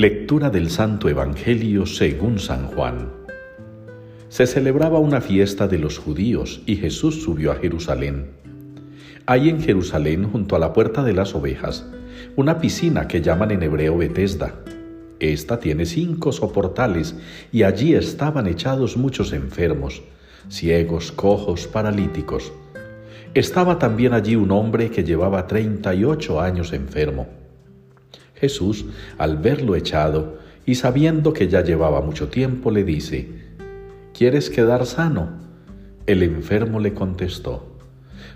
Lectura del Santo Evangelio según San Juan. Se celebraba una fiesta de los judíos y Jesús subió a Jerusalén. Hay en Jerusalén, junto a la puerta de las ovejas, una piscina que llaman en hebreo Betesda. Esta tiene cinco soportales y allí estaban echados muchos enfermos, ciegos, cojos, paralíticos. Estaba también allí un hombre que llevaba treinta y ocho años enfermo. Jesús, al verlo echado y sabiendo que ya llevaba mucho tiempo, le dice, ¿Quieres quedar sano? El enfermo le contestó,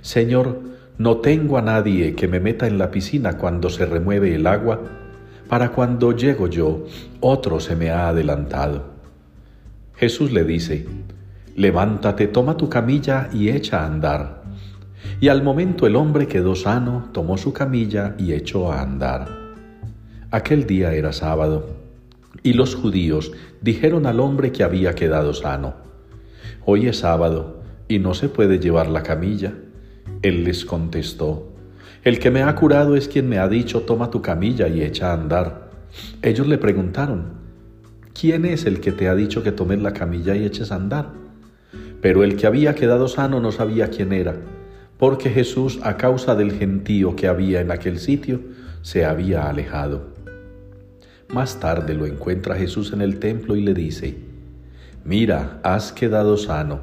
Señor, no tengo a nadie que me meta en la piscina cuando se remueve el agua, para cuando llego yo, otro se me ha adelantado. Jesús le dice, Levántate, toma tu camilla y echa a andar. Y al momento el hombre quedó sano, tomó su camilla y echó a andar. Aquel día era sábado, y los judíos dijeron al hombre que había quedado sano, Hoy es sábado, y no se puede llevar la camilla. Él les contestó, El que me ha curado es quien me ha dicho, toma tu camilla y echa a andar. Ellos le preguntaron, ¿quién es el que te ha dicho que tomes la camilla y eches a andar? Pero el que había quedado sano no sabía quién era, porque Jesús, a causa del gentío que había en aquel sitio, se había alejado. Más tarde lo encuentra Jesús en el templo y le dice, Mira, has quedado sano,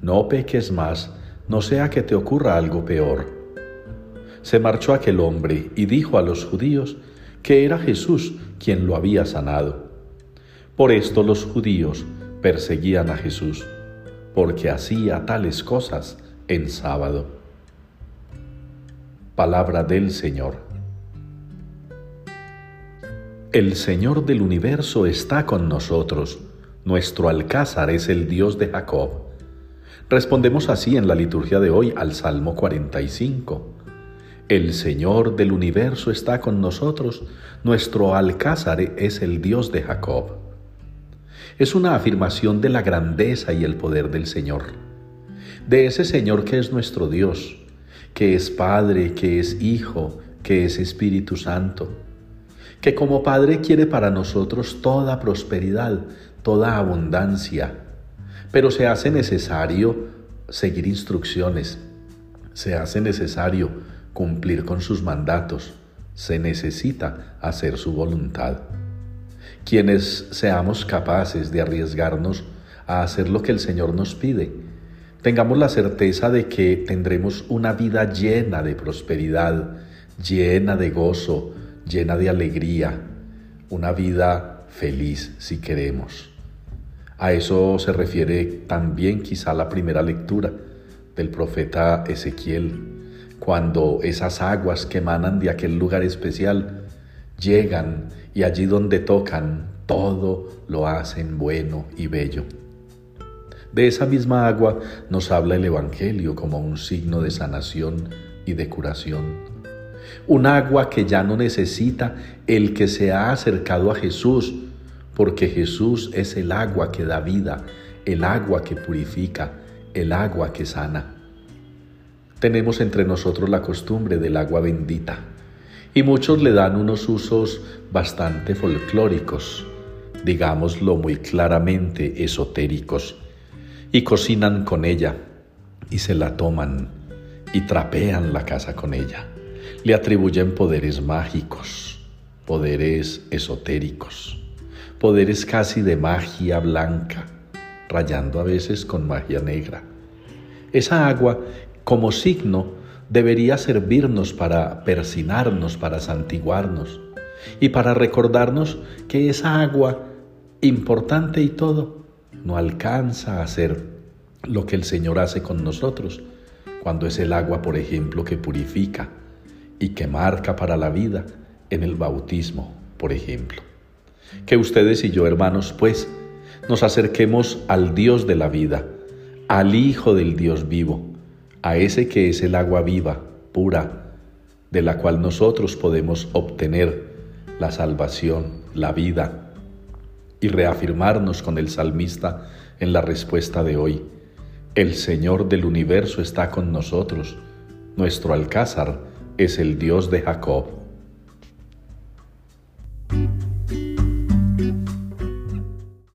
no peques más, no sea que te ocurra algo peor. Se marchó aquel hombre y dijo a los judíos que era Jesús quien lo había sanado. Por esto los judíos perseguían a Jesús, porque hacía tales cosas en sábado. Palabra del Señor. El Señor del universo está con nosotros. Nuestro alcázar es el Dios de Jacob. Respondemos así en la liturgia de hoy al Salmo 45. El Señor del universo está con nosotros. Nuestro alcázar es el Dios de Jacob. Es una afirmación de la grandeza y el poder del Señor. De ese Señor que es nuestro Dios, que es Padre, que es Hijo, que es Espíritu Santo que como Padre quiere para nosotros toda prosperidad, toda abundancia, pero se hace necesario seguir instrucciones, se hace necesario cumplir con sus mandatos, se necesita hacer su voluntad. Quienes seamos capaces de arriesgarnos a hacer lo que el Señor nos pide, tengamos la certeza de que tendremos una vida llena de prosperidad, llena de gozo, llena de alegría, una vida feliz si queremos. A eso se refiere también quizá la primera lectura del profeta Ezequiel, cuando esas aguas que emanan de aquel lugar especial llegan y allí donde tocan todo lo hacen bueno y bello. De esa misma agua nos habla el Evangelio como un signo de sanación y de curación un agua que ya no necesita el que se ha acercado a Jesús, porque Jesús es el agua que da vida, el agua que purifica, el agua que sana. Tenemos entre nosotros la costumbre del agua bendita y muchos le dan unos usos bastante folclóricos, digámoslo muy claramente esotéricos, y cocinan con ella y se la toman y trapean la casa con ella le atribuyen poderes mágicos, poderes esotéricos, poderes casi de magia blanca, rayando a veces con magia negra. Esa agua, como signo, debería servirnos para persinarnos, para santiguarnos y para recordarnos que esa agua, importante y todo, no alcanza a hacer lo que el Señor hace con nosotros, cuando es el agua, por ejemplo, que purifica, y que marca para la vida en el bautismo, por ejemplo. Que ustedes y yo, hermanos, pues, nos acerquemos al Dios de la vida, al Hijo del Dios vivo, a ese que es el agua viva, pura, de la cual nosotros podemos obtener la salvación, la vida, y reafirmarnos con el salmista en la respuesta de hoy. El Señor del universo está con nosotros, nuestro alcázar es el Dios de Jacob.